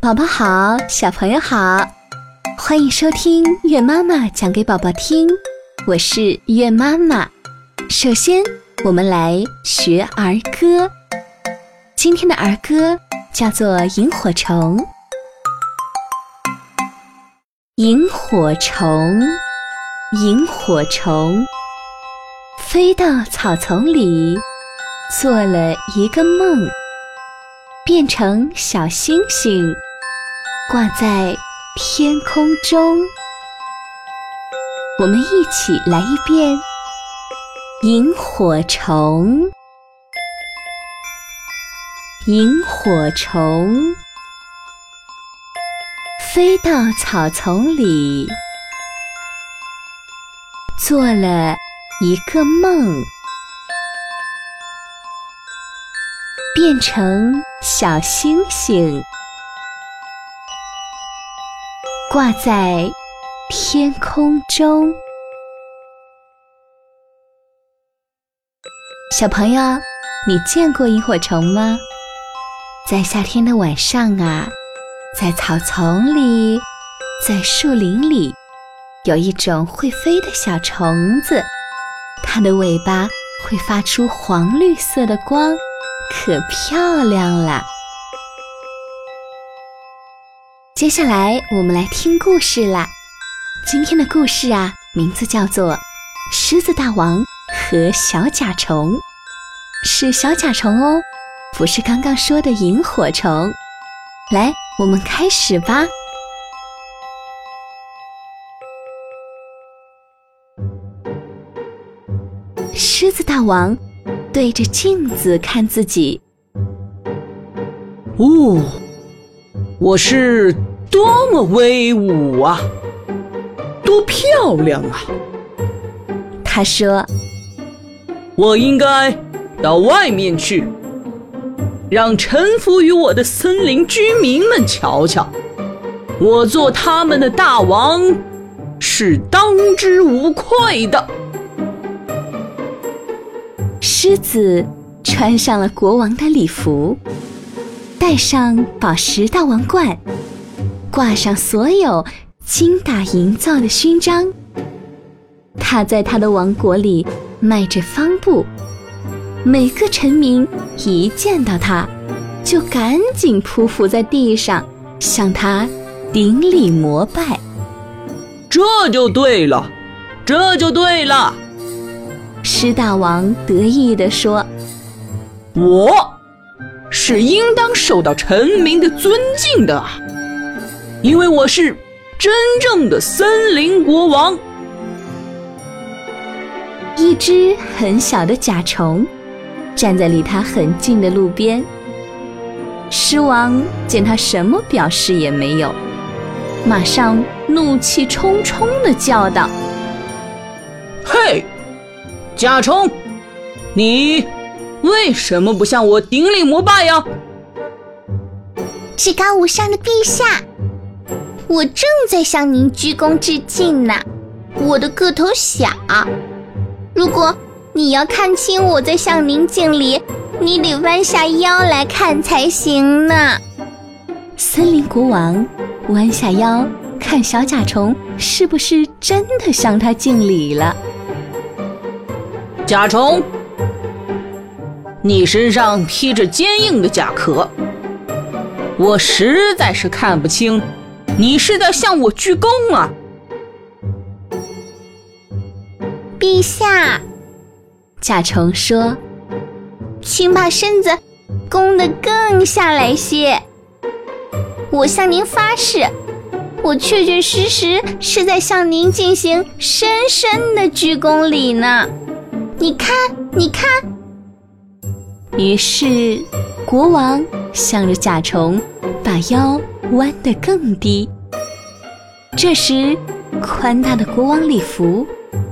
宝宝好，小朋友好，欢迎收听月妈妈讲给宝宝听。我是月妈妈。首先，我们来学儿歌。今天的儿歌叫做《萤火虫》。萤火虫，萤火虫，飞到草丛里，做了一个梦，变成小星星。挂在天空中，我们一起来一遍：萤火虫，萤火虫，飞到草丛里，做了一个梦，变成小星星。挂在天空中，小朋友，你见过萤火虫吗？在夏天的晚上啊，在草丛里，在树林里，有一种会飞的小虫子，它的尾巴会发出黄绿色的光，可漂亮了。接下来我们来听故事啦。今天的故事啊，名字叫做《狮子大王和小甲虫》，是小甲虫哦，不是刚刚说的萤火虫。来，我们开始吧。狮子大王对着镜子看自己，哦，我是。多么威武啊！多漂亮啊！他说：“我应该到外面去，让臣服于我的森林居民们瞧瞧，我做他们的大王是当之无愧的。”狮子穿上了国王的礼服，戴上宝石大王冠。挂上所有精打营造的勋章，他在他的王国里迈着方步，每个臣民一见到他，就赶紧匍匐在地上向他顶礼膜拜。这就对了，这就对了。狮大王得意地说：“我是应当受到臣民的尊敬的。”因为我是真正的森林国王。一只很小的甲虫站在离他很近的路边。狮王见他什么表示也没有，马上怒气冲冲的叫道：“嘿，甲虫，你为什么不向我顶礼膜拜呀？”至高无上的陛下。我正在向您鞠躬致敬呢，我的个头小，如果你要看清我在向您敬礼，你得弯下腰来看才行呢。森林国王弯下腰看小甲虫是不是真的向他敬礼了。甲虫，你身上披着坚硬的甲壳，我实在是看不清。你是在向我鞠躬啊，陛下。甲虫说：“请把身子弓得更下来些。我向您发誓，我确确实实是在向您进行深深的鞠躬礼呢。你看，你看。”于是，国王向着甲虫把腰。弯得更低。这时，宽大的国王礼服、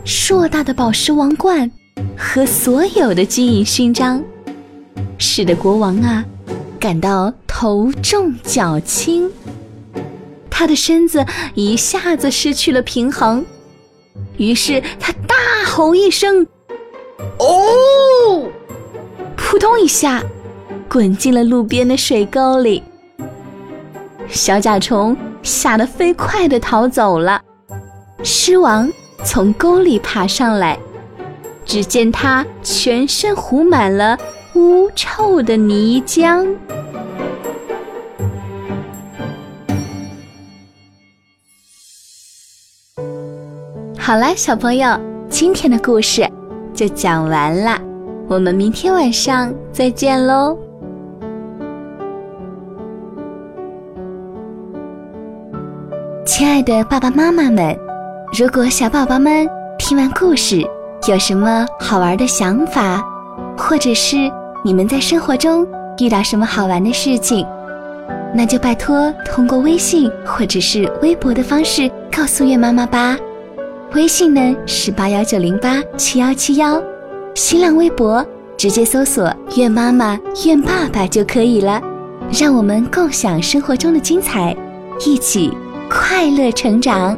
硕大的宝石王冠和所有的金银勋章，使得国王啊感到头重脚轻。他的身子一下子失去了平衡，于是他大吼一声：“哦！”扑通一下，滚进了路边的水沟里。小甲虫吓得飞快地逃走了。狮王从沟里爬上来，只见他全身糊满了污臭的泥浆。好啦，小朋友，今天的故事就讲完了，我们明天晚上再见喽。亲爱的爸爸妈妈们，如果小宝宝们听完故事有什么好玩的想法，或者是你们在生活中遇到什么好玩的事情，那就拜托通过微信或者是微博的方式告诉月妈妈吧。微信呢是八幺九零八七幺七幺，新浪微博直接搜索“愿妈妈愿爸爸”就可以了。让我们共享生活中的精彩，一起快乐成长。